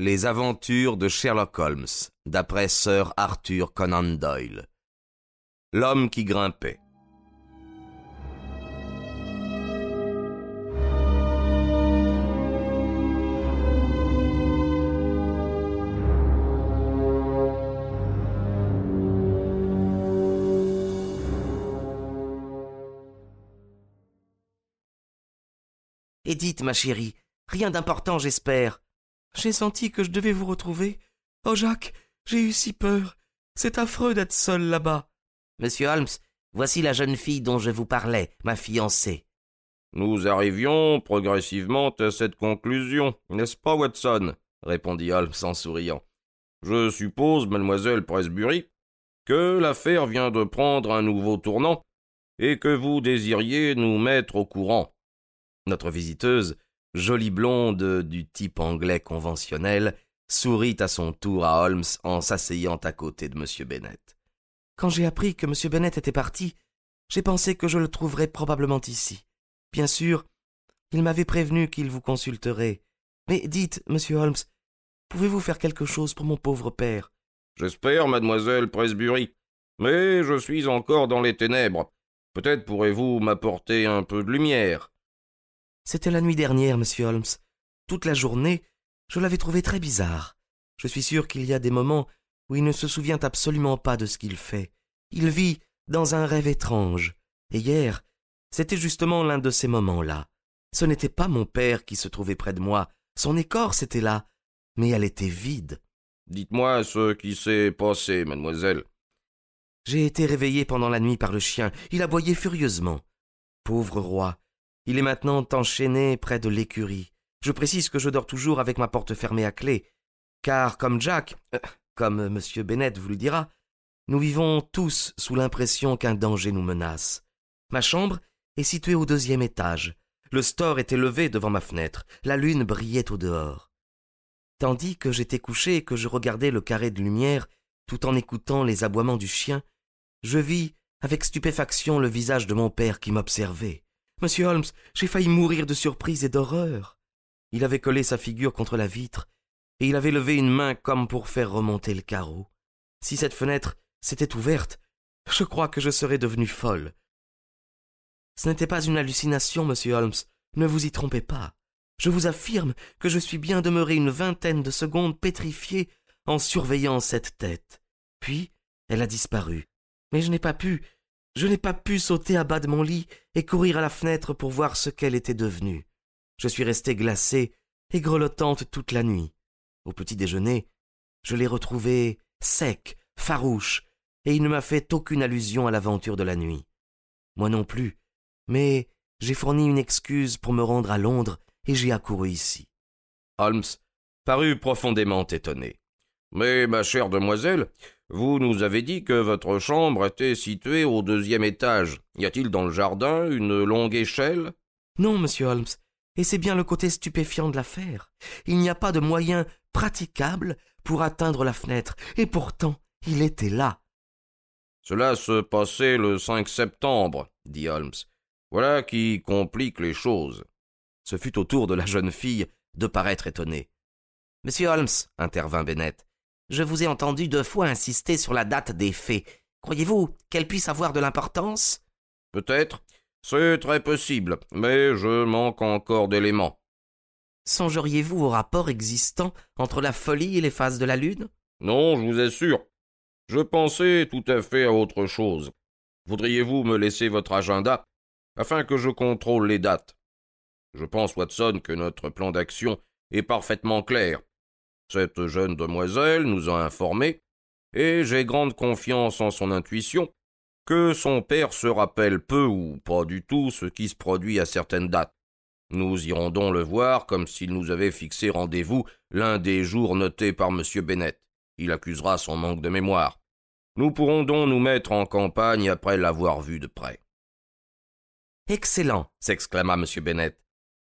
Les aventures de Sherlock Holmes, d'après Sir Arthur Conan Doyle. L'homme qui grimpait. Et dites, ma chérie, rien d'important, j'espère. J'ai senti que je devais vous retrouver. Oh, Jacques, j'ai eu si peur. C'est affreux d'être seul là-bas. Monsieur Holmes, voici la jeune fille dont je vous parlais, ma fiancée. Nous arrivions progressivement à cette conclusion, n'est-ce pas, Watson? répondit Holmes en souriant. Je suppose, mademoiselle Presbury, que l'affaire vient de prendre un nouveau tournant et que vous désiriez nous mettre au courant. Notre visiteuse, jolie blonde du type anglais conventionnel, sourit à son tour à Holmes en s'asseyant à côté de M. Bennet. Quand j'ai appris que M. Bennet était parti, j'ai pensé que je le trouverais probablement ici. Bien sûr, il m'avait prévenu qu'il vous consulterait. Mais dites, monsieur Holmes, pouvez-vous faire quelque chose pour mon pauvre père? J'espère, mademoiselle Presbury. Mais je suis encore dans les ténèbres. Peut-être pourrez-vous m'apporter un peu de lumière. C'était la nuit dernière, monsieur Holmes. Toute la journée, je l'avais trouvé très bizarre. Je suis sûr qu'il y a des moments où il ne se souvient absolument pas de ce qu'il fait. Il vit dans un rêve étrange. Et hier, c'était justement l'un de ces moments-là. Ce n'était pas mon père qui se trouvait près de moi, son écorce était là, mais elle était vide. Dites-moi ce qui s'est passé, mademoiselle. J'ai été réveillé pendant la nuit par le chien. Il aboyait furieusement. Pauvre roi, il est maintenant enchaîné près de l'écurie. Je précise que je dors toujours avec ma porte fermée à clé, car comme Jack, euh, comme M. Bennet vous le dira, nous vivons tous sous l'impression qu'un danger nous menace. Ma chambre est située au deuxième étage. Le store était levé devant ma fenêtre. La lune brillait au dehors. Tandis que j'étais couché et que je regardais le carré de lumière, tout en écoutant les aboiements du chien, je vis avec stupéfaction le visage de mon père qui m'observait. Monsieur Holmes, j'ai failli mourir de surprise et d'horreur. Il avait collé sa figure contre la vitre, et il avait levé une main comme pour faire remonter le carreau. Si cette fenêtre s'était ouverte, je crois que je serais devenue folle. Ce n'était pas une hallucination, monsieur Holmes, ne vous y trompez pas. Je vous affirme que je suis bien demeuré une vingtaine de secondes pétrifié en surveillant cette tête. Puis elle a disparu. Mais je n'ai pas pu, je n'ai pas pu sauter à bas de mon lit et courir à la fenêtre pour voir ce qu'elle était devenue. Je suis resté glacée et grelottante toute la nuit. Au petit déjeuner, je l'ai retrouvée sec, farouche, et il ne m'a fait aucune allusion à l'aventure de la nuit. Moi non plus, mais j'ai fourni une excuse pour me rendre à Londres et j'ai accouru ici. Holmes parut profondément étonné. Mais, ma chère demoiselle, vous nous avez dit que votre chambre était située au deuxième étage. Y a-t-il dans le jardin une longue échelle? Non, monsieur Holmes, et c'est bien le côté stupéfiant de l'affaire. Il n'y a pas de moyen praticable pour atteindre la fenêtre, et pourtant il était là. Cela se passait le 5 septembre, dit Holmes. Voilà qui complique les choses. Ce fut au tour de la jeune fille de paraître étonnée. Monsieur Holmes, intervint Bennett, je vous ai entendu deux fois insister sur la date des faits. Croyez-vous qu'elle puisse avoir de l'importance? Peut-être. C'est très possible, mais je manque encore d'éléments. Songeriez-vous au rapport existant entre la folie et les phases de la Lune? Non, je vous assure. Je pensais tout à fait à autre chose. Voudriez-vous me laisser votre agenda afin que je contrôle les dates? Je pense, Watson, que notre plan d'action est parfaitement clair. Cette jeune demoiselle nous a informés, et j'ai grande confiance en son intuition, que son père se rappelle peu ou pas du tout ce qui se produit à certaines dates. Nous irons donc le voir comme s'il nous avait fixé rendez-vous l'un des jours notés par M. Bennet. Il accusera son manque de mémoire. Nous pourrons donc nous mettre en campagne après l'avoir vu de près. Excellent, s'exclama M. Bennet.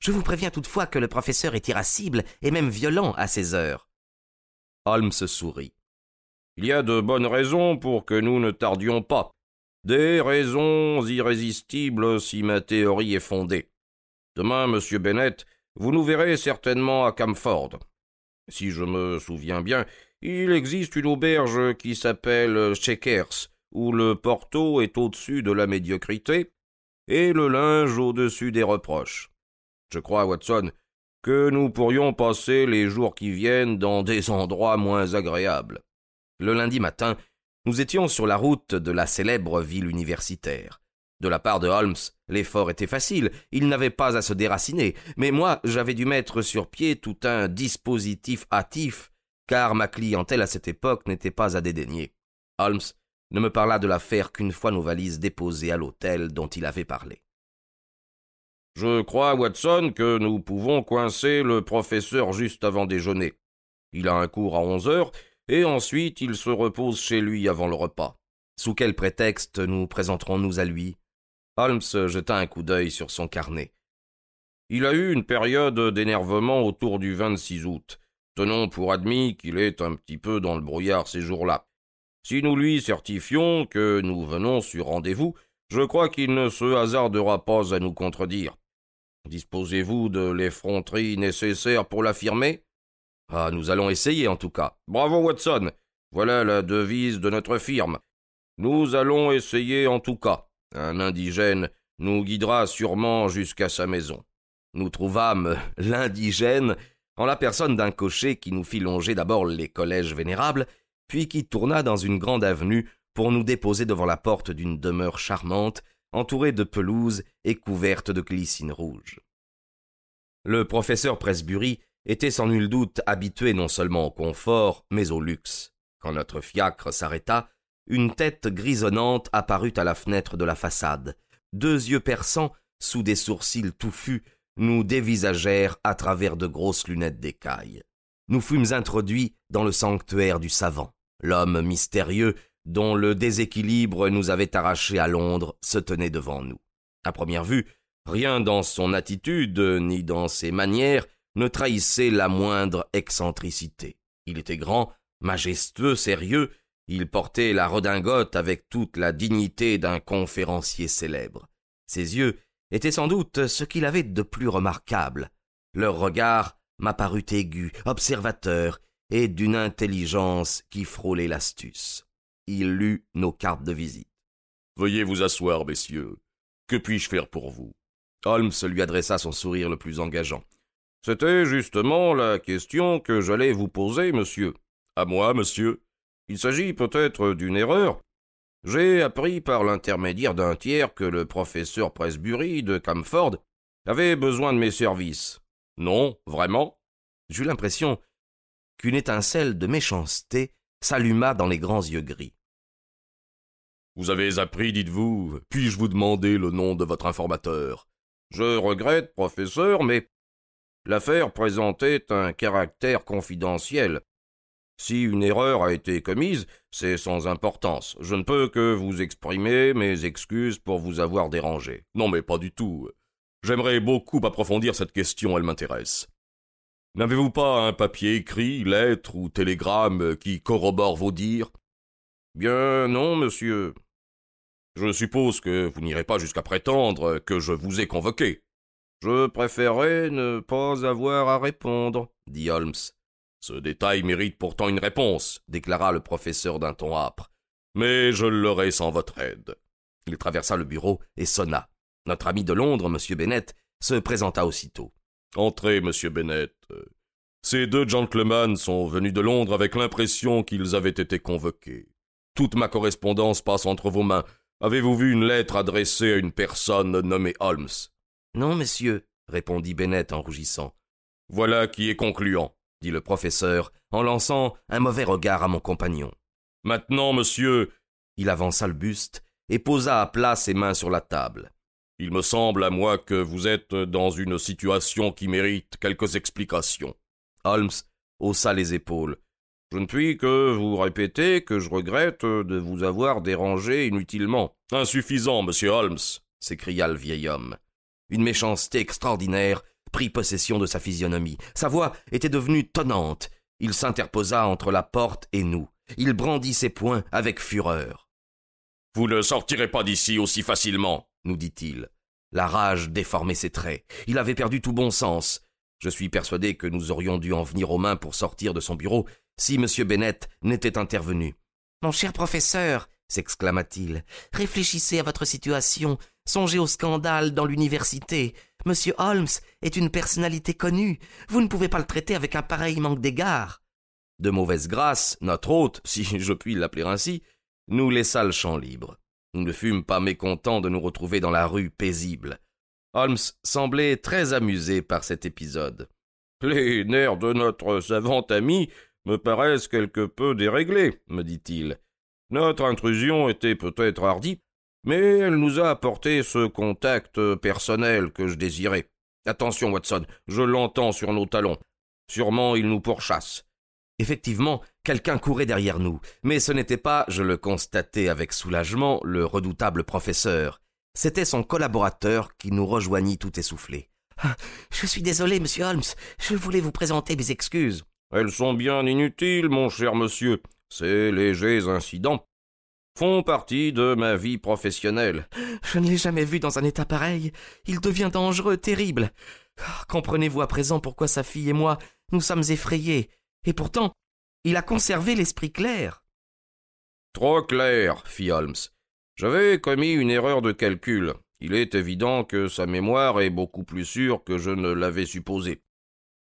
Je vous préviens toutefois que le professeur est irascible et même violent à ces heures. Holmes sourit. Il y a de bonnes raisons pour que nous ne tardions pas. Des raisons irrésistibles si ma théorie est fondée. Demain, monsieur Bennet, vous nous verrez certainement à Camford. Si je me souviens bien, il existe une auberge qui s'appelle Checkers, où le porto est au-dessus de la médiocrité et le linge au-dessus des reproches. Je crois, Watson, que nous pourrions passer les jours qui viennent dans des endroits moins agréables. Le lundi matin, nous étions sur la route de la célèbre ville universitaire. De la part de Holmes, l'effort était facile, il n'avait pas à se déraciner, mais moi j'avais dû mettre sur pied tout un dispositif hâtif, car ma clientèle à cette époque n'était pas à dédaigner. Holmes ne me parla de l'affaire qu'une fois nos valises déposées à l'hôtel dont il avait parlé. Je crois, Watson, que nous pouvons coincer le professeur juste avant déjeuner. Il a un cours à onze heures, et ensuite il se repose chez lui avant le repas. Sous quel prétexte nous présenterons-nous à lui? Holmes jeta un coup d'œil sur son carnet. Il a eu une période d'énervement autour du 26 août. Tenons pour admis qu'il est un petit peu dans le brouillard ces jours-là. Si nous lui certifions que nous venons sur rendez-vous, je crois qu'il ne se hasardera pas à nous contredire. Disposez-vous de l'effronterie nécessaire pour l'affirmer? Ah, nous allons essayer en tout cas. Bravo, Watson. Voilà la devise de notre firme. Nous allons essayer en tout cas. Un indigène nous guidera sûrement jusqu'à sa maison. Nous trouvâmes l'indigène en la personne d'un cocher qui nous fit longer d'abord les collèges vénérables, puis qui tourna dans une grande avenue pour nous déposer devant la porte d'une demeure charmante, entourée de pelouses et couverte de glycines rouges. Le professeur Presbury était sans nul doute habitué non seulement au confort, mais au luxe. Quand notre fiacre s'arrêta, une tête grisonnante apparut à la fenêtre de la façade. Deux yeux perçants, sous des sourcils touffus, nous dévisagèrent à travers de grosses lunettes d'écaille. Nous fûmes introduits dans le sanctuaire du savant. L'homme mystérieux, dont le déséquilibre nous avait arrachés à Londres, se tenait devant nous. À première vue, rien dans son attitude ni dans ses manières ne trahissait la moindre excentricité. Il était grand, majestueux, sérieux, il portait la redingote avec toute la dignité d'un conférencier célèbre. Ses yeux étaient sans doute ce qu'il avait de plus remarquable. Leur regard m'apparut aigu, observateur, et d'une intelligence qui frôlait l'astuce. Il lut nos cartes de visite. Veuillez vous asseoir, messieurs. Que puis-je faire pour vous? Holmes lui adressa son sourire le plus engageant. C'était justement la question que j'allais vous poser, monsieur. À moi, monsieur. Il s'agit peut-être d'une erreur. J'ai appris par l'intermédiaire d'un tiers que le professeur Presbury de Camford avait besoin de mes services. Non, vraiment? J'eus l'impression qu'une étincelle de méchanceté s'alluma dans les grands yeux gris. Vous avez appris, dites-vous, puis-je vous demander le nom de votre informateur? Je regrette, professeur, mais l'affaire présentait un caractère confidentiel. Si une erreur a été commise, c'est sans importance. Je ne peux que vous exprimer mes excuses pour vous avoir dérangé. Non, mais pas du tout. J'aimerais beaucoup approfondir cette question, elle m'intéresse. N'avez-vous pas un papier écrit, lettre ou télégramme qui corrobore vos dires? Bien non, monsieur. Je suppose que vous n'irez pas jusqu'à prétendre que je vous ai convoqué. Je préférerais ne pas avoir à répondre, dit Holmes. Ce détail mérite pourtant une réponse, déclara le professeur d'un ton âpre. Mais je l'aurai sans votre aide. Il traversa le bureau et sonna. Notre ami de Londres, M. Bennet, se présenta aussitôt. Entrez, monsieur Bennet. Ces deux gentlemen sont venus de Londres avec l'impression qu'ils avaient été convoqués. Toute ma correspondance passe entre vos mains. Avez-vous vu une lettre adressée à une personne nommée Holmes? Non, monsieur, répondit Bennet en rougissant. Voilà qui est concluant, dit le professeur, en lançant un mauvais regard à mon compagnon. Maintenant, monsieur, il avança le buste et posa à plat ses mains sur la table. Il me semble à moi que vous êtes dans une situation qui mérite quelques explications. Holmes haussa les épaules. Je ne puis que vous répéter que je regrette de vous avoir dérangé inutilement. Insuffisant, monsieur Holmes, s'écria le vieil homme. Une méchanceté extraordinaire prit possession de sa physionomie. Sa voix était devenue tonnante. Il s'interposa entre la porte et nous. Il brandit ses poings avec fureur. Vous ne sortirez pas d'ici aussi facilement, nous dit-il. La rage déformait ses traits. Il avait perdu tout bon sens. Je suis persuadé que nous aurions dû en venir aux mains pour sortir de son bureau si M. Bennett n'était intervenu. Mon cher professeur, s'exclama-t-il, réfléchissez à votre situation, songez au scandale dans l'université. Monsieur Holmes est une personnalité connue, vous ne pouvez pas le traiter avec un pareil manque d'égard. De mauvaise grâce, notre hôte, si je puis l'appeler ainsi, nous laissa le champ libre. Nous ne fûmes pas mécontents de nous retrouver dans la rue paisible. Holmes semblait très amusé par cet épisode. Les nerfs de notre savant ami me paraissent quelque peu déréglés, me dit-il. Notre intrusion était peut-être hardie, mais elle nous a apporté ce contact personnel que je désirais. Attention, Watson, je l'entends sur nos talons. Sûrement il nous pourchasse. Effectivement, quelqu'un courait derrière nous, mais ce n'était pas, je le constatais avec soulagement, le redoutable professeur. C'était son collaborateur qui nous rejoignit tout essoufflé. Ah, je suis désolé, monsieur Holmes. Je voulais vous présenter mes excuses. Elles sont bien inutiles, mon cher monsieur. Ces légers incidents font partie de ma vie professionnelle. Je ne l'ai jamais vu dans un état pareil. Il devient dangereux, terrible. Ah, comprenez-vous à présent pourquoi sa fille et moi nous sommes effrayés Et pourtant, il a conservé l'esprit clair. Trop clair, fit Holmes. J'avais commis une erreur de calcul. Il est évident que sa mémoire est beaucoup plus sûre que je ne l'avais supposé.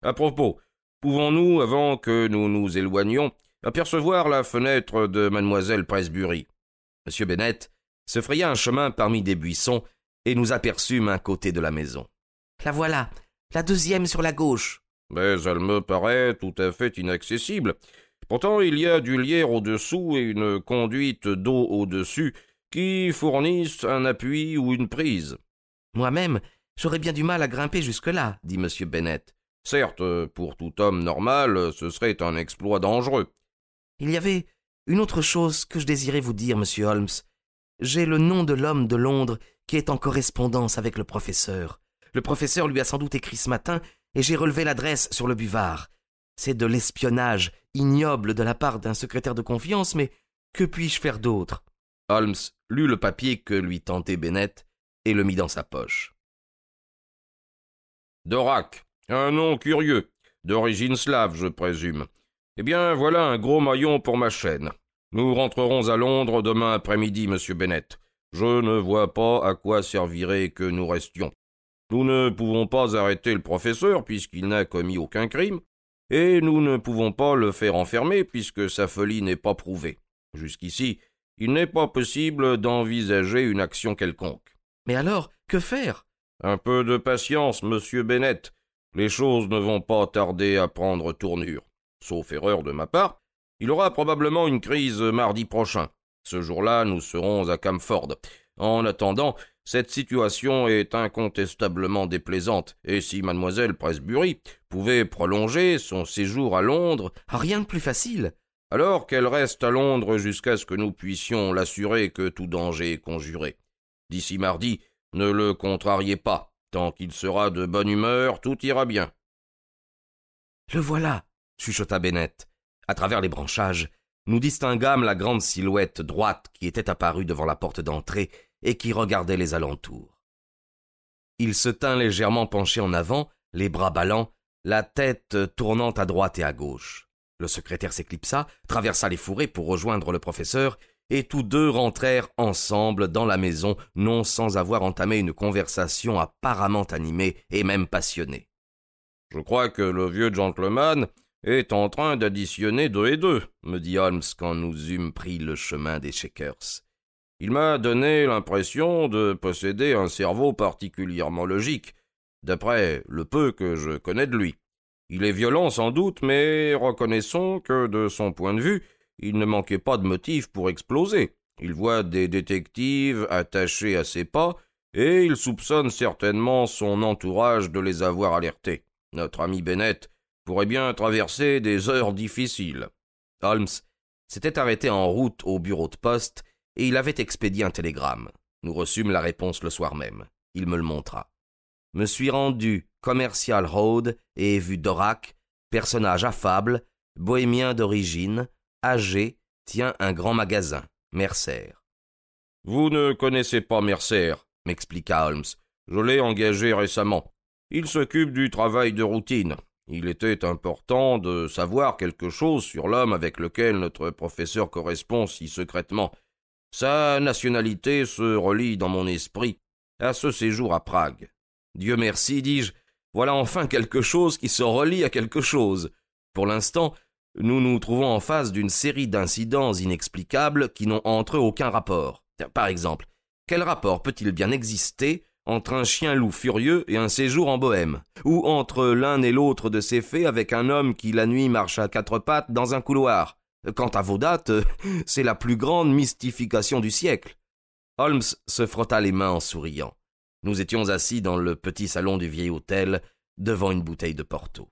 À propos, pouvons-nous, avant que nous nous éloignions, apercevoir la fenêtre de mademoiselle Presbury? M. Bennett se fraya un chemin parmi des buissons et nous aperçûmes un côté de la maison. La voilà, la deuxième sur la gauche. Mais elle me paraît tout à fait inaccessible. Pourtant, il y a du lierre au-dessous et une conduite d'eau au-dessus qui fournissent un appui ou une prise. Moi-même, j'aurais bien du mal à grimper jusque-là, dit M. Bennett. Certes, pour tout homme normal, ce serait un exploit dangereux. Il y avait une autre chose que je désirais vous dire, monsieur Holmes. J'ai le nom de l'homme de Londres qui est en correspondance avec le professeur. Le professeur lui a sans doute écrit ce matin, et j'ai relevé l'adresse sur le buvard. C'est de l'espionnage ignoble de la part d'un secrétaire de confiance, mais que puis-je faire d'autre? Holmes lut le papier que lui tentait Bennett et le mit dans sa poche. Dorak, un nom curieux, d'origine slave, je présume. Eh bien, voilà un gros maillon pour ma chaîne. Nous rentrerons à Londres demain après-midi, monsieur Bennett. Je ne vois pas à quoi servirait que nous restions. Nous ne pouvons pas arrêter le professeur puisqu'il n'a commis aucun crime, et nous ne pouvons pas le faire enfermer puisque sa folie n'est pas prouvée. Jusqu'ici, il n'est pas possible d'envisager une action quelconque. Mais alors, que faire? Un peu de patience, monsieur Bennett. Les choses ne vont pas tarder à prendre tournure. Sauf erreur de ma part, il aura probablement une crise mardi prochain. Ce jour-là, nous serons à Camford. En attendant, cette situation est incontestablement déplaisante, et si mademoiselle Presbury pouvait prolonger son séjour à Londres. Rien de plus facile alors qu'elle reste à Londres jusqu'à ce que nous puissions l'assurer que tout danger est conjuré. D'ici mardi, ne le contrariez pas. Tant qu'il sera de bonne humeur, tout ira bien. Le voilà, chuchota Bennett. À travers les branchages, nous distinguâmes la grande silhouette droite qui était apparue devant la porte d'entrée et qui regardait les alentours. Il se tint légèrement penché en avant, les bras ballants, la tête tournant à droite et à gauche. Le secrétaire s'éclipsa, traversa les fourrés pour rejoindre le professeur, et tous deux rentrèrent ensemble dans la maison, non sans avoir entamé une conversation apparemment animée et même passionnée. Je crois que le vieux gentleman est en train d'additionner deux et deux, me dit Holmes quand nous eûmes pris le chemin des Shakers. Il m'a donné l'impression de posséder un cerveau particulièrement logique, d'après le peu que je connais de lui. Il est violent sans doute, mais reconnaissons que, de son point de vue, il ne manquait pas de motifs pour exploser. Il voit des détectives attachés à ses pas, et il soupçonne certainement son entourage de les avoir alertés. Notre ami Bennett pourrait bien traverser des heures difficiles. Holmes s'était arrêté en route au bureau de poste, et il avait expédié un télégramme. Nous reçûmes la réponse le soir même. Il me le montra. Me suis rendu Commercial Road et vu Dorak, personnage affable, bohémien d'origine, âgé, tient un grand magasin, Mercer. Vous ne connaissez pas Mercer, m'expliqua Holmes. Je l'ai engagé récemment. Il s'occupe du travail de routine. Il était important de savoir quelque chose sur l'homme avec lequel notre professeur correspond si secrètement. Sa nationalité se relie dans mon esprit à ce séjour à Prague. Dieu merci, dis-je, voilà enfin quelque chose qui se relie à quelque chose. Pour l'instant, nous nous trouvons en face d'une série d'incidents inexplicables qui n'ont entre eux aucun rapport. Par exemple, quel rapport peut-il bien exister entre un chien-loup furieux et un séjour en Bohême, ou entre l'un et l'autre de ces faits avec un homme qui la nuit marche à quatre pattes dans un couloir? Quant à vos dates, c'est la plus grande mystification du siècle. Holmes se frotta les mains en souriant. Nous étions assis dans le petit salon du vieil hôtel, devant une bouteille de Porto.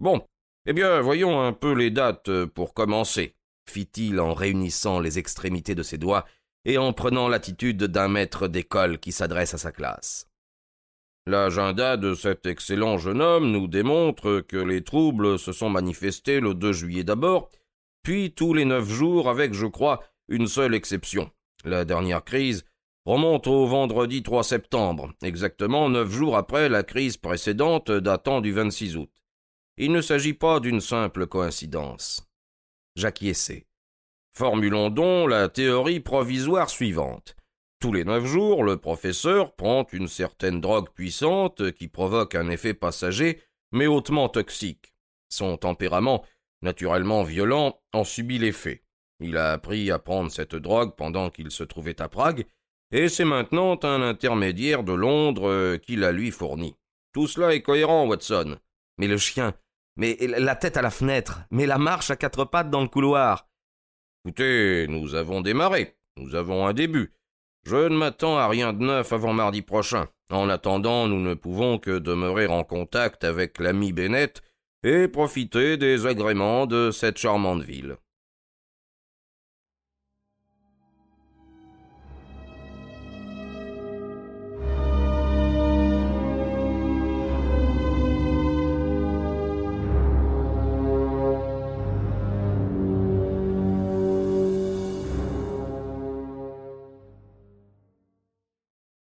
Bon, eh bien, voyons un peu les dates pour commencer, fit-il en réunissant les extrémités de ses doigts et en prenant l'attitude d'un maître d'école qui s'adresse à sa classe. L'agenda de cet excellent jeune homme nous démontre que les troubles se sont manifestés le 2 juillet d'abord, puis tous les neuf jours avec, je crois, une seule exception. La dernière crise remonte au vendredi 3 septembre, exactement neuf jours après la crise précédente datant du 26 août. Il ne s'agit pas d'une simple coïncidence. J'acquiesçai. Formulons donc la théorie provisoire suivante. Tous les neuf jours, le professeur prend une certaine drogue puissante qui provoque un effet passager, mais hautement toxique. Son tempérament, naturellement violent, en subit l'effet. Il a appris à prendre cette drogue pendant qu'il se trouvait à Prague, et c'est maintenant un intermédiaire de Londres qui la lui fournit. Tout cela est cohérent, Watson. Mais le chien, mais la tête à la fenêtre, mais la marche à quatre pattes dans le couloir. Écoutez, nous avons démarré, nous avons un début. Je ne m'attends à rien de neuf avant mardi prochain. En attendant, nous ne pouvons que demeurer en contact avec l'ami Bennett et profiter des agréments de cette charmante ville.